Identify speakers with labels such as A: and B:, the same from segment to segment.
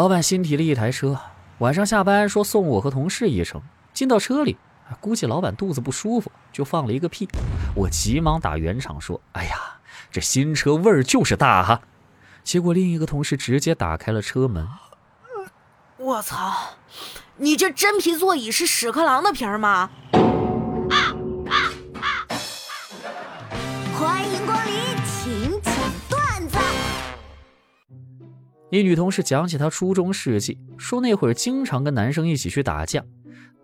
A: 老板新提了一台车，晚上下班说送我和同事一程。进到车里，估计老板肚子不舒服，就放了一个屁。我急忙打圆场说：“哎呀，这新车味儿就是大哈。”结果另一个同事直接打开了车门。
B: 我操！你这真皮座椅是屎壳郎的皮儿吗？
C: 欢迎光临，请
A: 一女同事讲起她初中事迹，说那会儿经常跟男生一起去打架，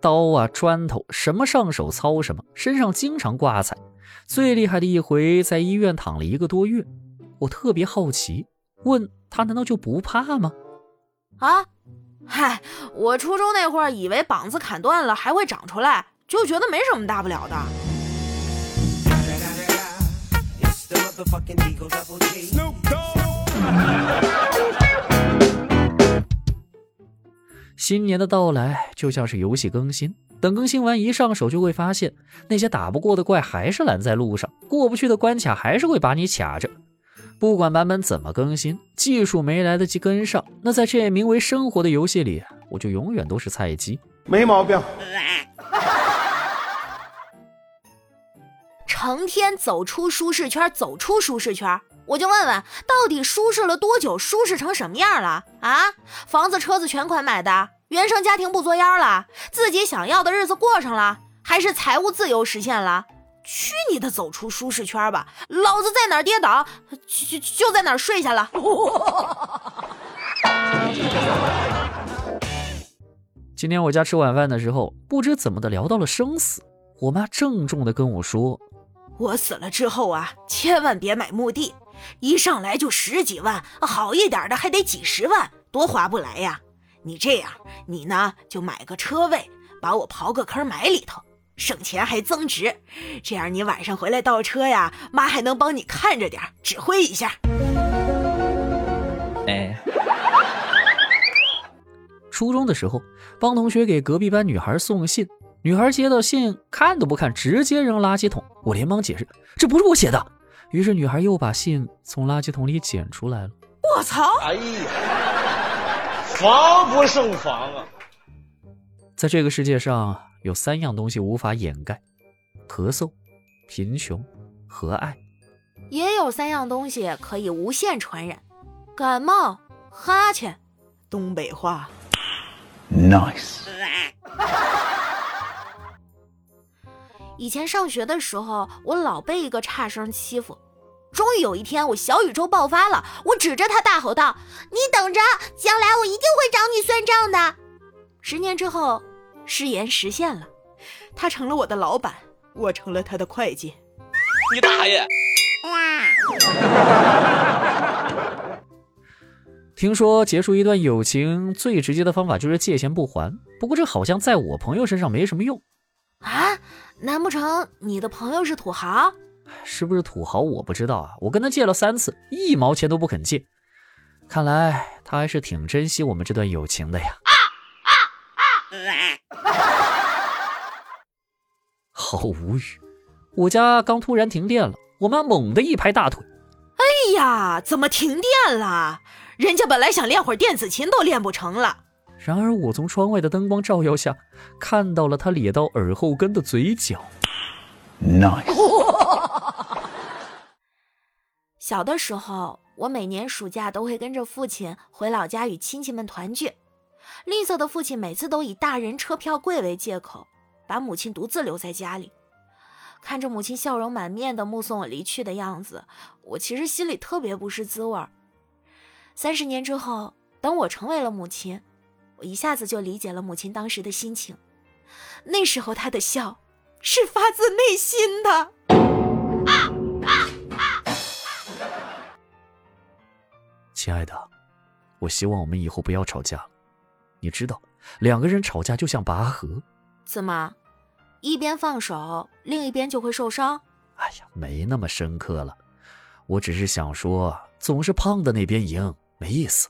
A: 刀啊砖头什么上手操什么，身上经常挂彩。最厉害的一回在医院躺了一个多月。我特别好奇，问她难道就不怕吗？
B: 啊？嗨，我初中那会儿以为膀子砍断了还会长出来，就觉得没什么大不了的。
A: 新年的到来就像是游戏更新，等更新完一上手，就会发现那些打不过的怪还是拦在路上，过不去的关卡还是会把你卡着。不管版本怎么更新，技术没来得及跟上，那在这名为生活的游戏里，我就永远都是菜鸡。
D: 没毛病。
B: 成天走出舒适圈，走出舒适圈，我就问问，到底舒适了多久？舒适成什么样了？啊，房子车子全款买的，原生家庭不作妖了，自己想要的日子过上了，还是财务自由实现了？去你的，走出舒适圈吧！老子在哪儿跌倒，就就在哪儿睡下了。
A: 今天我家吃晚饭的时候，不知怎么的聊到了生死，我妈郑重的跟我说：“
B: 我死了之后啊，千万别买墓地，一上来就十几万，好一点的还得几十万，多划不来呀！你这样，你呢就买个车位，把我刨个坑埋里头。”省钱还增值，这样你晚上回来倒车呀，妈还能帮你看着点，指挥一下。
A: 哎，初中的时候，帮同学给隔壁班女孩送信，女孩接到信看都不看，直接扔垃圾桶。我连忙解释，这不是我写的。于是女孩又把信从垃圾桶里捡出来了。
B: 我操！哎
D: 呀，防不胜防啊！
A: 在这个世界上。有三样东西无法掩盖：咳嗽、贫穷和爱。
B: 也有三样东西可以无限传染：感冒、哈欠、东北话。
D: Nice。
B: 以前上学的时候，我老被一个差生欺负。终于有一天，我小宇宙爆发了，我指着他大吼道：“你等着，将来我一定会找你算账的。”十年之后。誓言实现了，他成了我的老板，我成了他的会计。
D: 你大爷！
A: 听说结束一段友情最直接的方法就是借钱不还，不过这好像在我朋友身上没什么用
B: 啊？难不成你的朋友是土豪？
A: 是不是土豪我不知道啊，我跟他借了三次，一毛钱都不肯借，看来他还是挺珍惜我们这段友情的呀。好无语！我家刚突然停电了，我妈猛地一拍大腿：“
B: 哎呀，怎么停电了？人家本来想练会儿电子琴都练不成了。”
A: 然而我从窗外的灯光照耀下，看到了他咧到耳后根的嘴角。
D: Nice。
B: 小的时候，我每年暑假都会跟着父亲回老家与亲戚们团聚。吝啬的父亲每次都以大人车票贵为借口，把母亲独自留在家里。看着母亲笑容满面的目送我离去的样子，我其实心里特别不是滋味儿。三十年之后，等我成为了母亲，我一下子就理解了母亲当时的心情。那时候她的笑，是发自内心的。
A: 亲爱的，我希望我们以后不要吵架了。你知道，两个人吵架就像拔河，
B: 怎么，一边放手，另一边就会受伤？
A: 哎呀，没那么深刻了，我只是想说，总是胖的那边赢没意思。